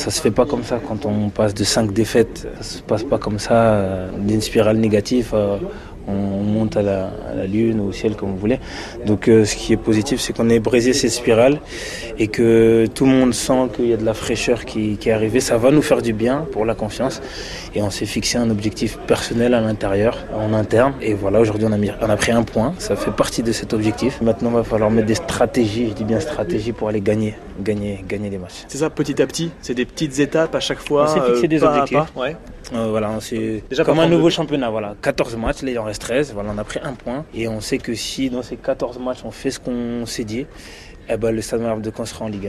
Ça se fait pas comme ça quand on passe de 5 défaites. Ça se passe pas comme ça euh, d'une spirale négative. On monte à la, à la lune ou au ciel comme vous voulez. Donc euh, ce qui est positif, c'est qu'on ait brisé ces spirales et que tout le monde sent qu'il y a de la fraîcheur qui, qui est arrivée. Ça va nous faire du bien pour la confiance. Et on s'est fixé un objectif personnel à l'intérieur, en interne. Et voilà, aujourd'hui on a, mis, on a pris un point. Ça fait partie de cet objectif. Maintenant, il va falloir mettre des stratégies, je dis bien stratégies, pour aller gagner, gagner, gagner des matchs. C'est ça, petit à petit. C'est des petites étapes à chaque fois. On s'est fixé euh, des pas à objectifs. pas. Ouais. Euh, voilà, c'est Déjà, comme un nouveau de- championnat. Voilà, 14 matchs, là il en reste 13. Voilà, on a pris un point et on sait que si dans ces 14 matchs on fait ce qu'on s'est dit, eh ben, le Stade Malherbe de Caen sera en Ligue 1.